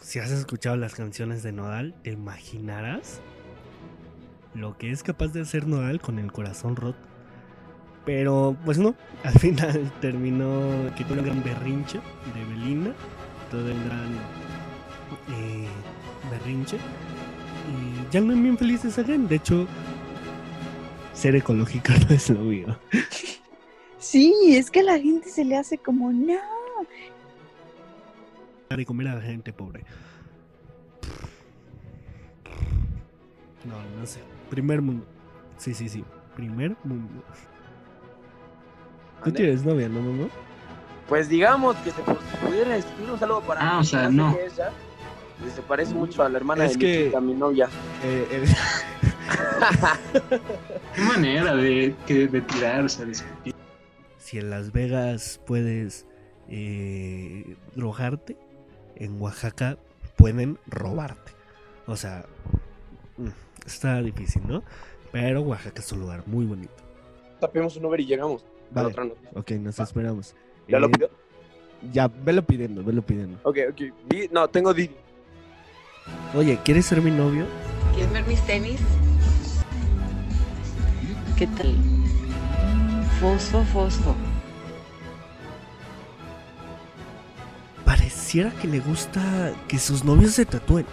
si has escuchado las canciones de Nodal, te imaginarás lo que es capaz de hacer Nodal con el corazón roto. Pero pues no, al final terminó que tuvo un gran berrinche de Belina, todo el gran eh, berrinche. Y ya no bien felices again. De hecho, ser ecológica no es lo mío. Sí, es que a la gente se le hace como, no. De comer a la gente pobre. No, no sé. Primer mundo. Sí, sí, sí. Primer mundo. Tú tienes novia, ¿no, mamá? Pues digamos que se pudiera escribir un saludo para Ah, mí, o sea, no. ella, se parece mucho a la hermana Es de que- mi novia. Eh, eh, Qué manera de, que, de tirar, o sea, de escupir. si en Las Vegas puedes eh, drogarte, en Oaxaca pueden robarte. O sea, mm, está difícil, ¿no? Pero Oaxaca es un lugar muy bonito. Tapemos un Uber y llegamos. Vale, otra ok, nos esperamos. ¿Ya lo Eh, pidió? Ya, velo pidiendo, velo pidiendo. Ok, ok. No, tengo Didi. Oye, ¿quieres ser mi novio? ¿Quieres ver mis tenis? ¿Qué tal? Fosfo, fosfo. Pareciera que le gusta que sus novios se tatúen.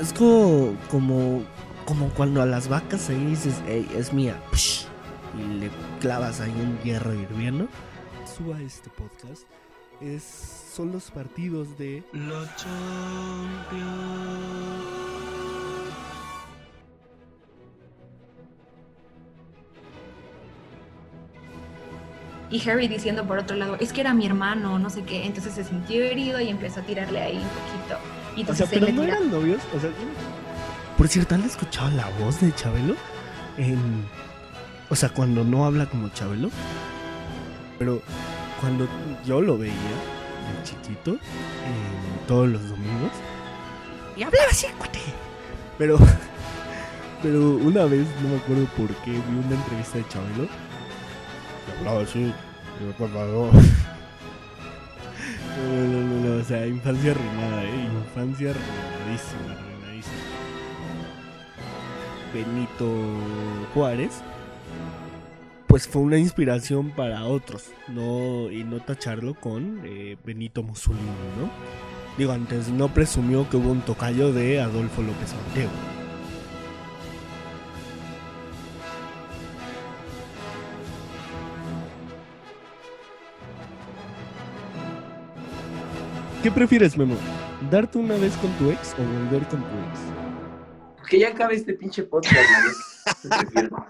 Es como, como, como cuando a las vacas ahí dices, hey, es mía. psh, y le clavas ahí un hierro hirviendo. Suba este podcast. Es, son los partidos de Los Y Harry diciendo por otro lado, es que era mi hermano, no sé qué. Entonces se sintió herido y empezó a tirarle ahí un poquito. Y O sea, entonces pero no tira- eran novios. O sea, por cierto, ¿han escuchado la voz de Chabelo? En, o sea, cuando no habla como Chabelo. Pero cuando yo lo veía de chiquito, en todos los domingos, y hablaba así, cuate. Pero, pero una vez, no me acuerdo por qué, vi una entrevista de Chabelo. Hablaba así. y me no. No, no, no, no, o sea, infancia arruinada, eh, infancia arruinadísima, arruinadísima. Benito Juárez, pues fue una inspiración para otros, no y no tacharlo con eh, Benito Mussolini, ¿no? Digo, antes no presumió que hubo un tocayo de Adolfo López Mateo. ¿Qué prefieres, Memo? ¿Darte una vez con tu ex o volver con tu ex? Que ya acabe este pinche podcast, ¿no? Te prefiero.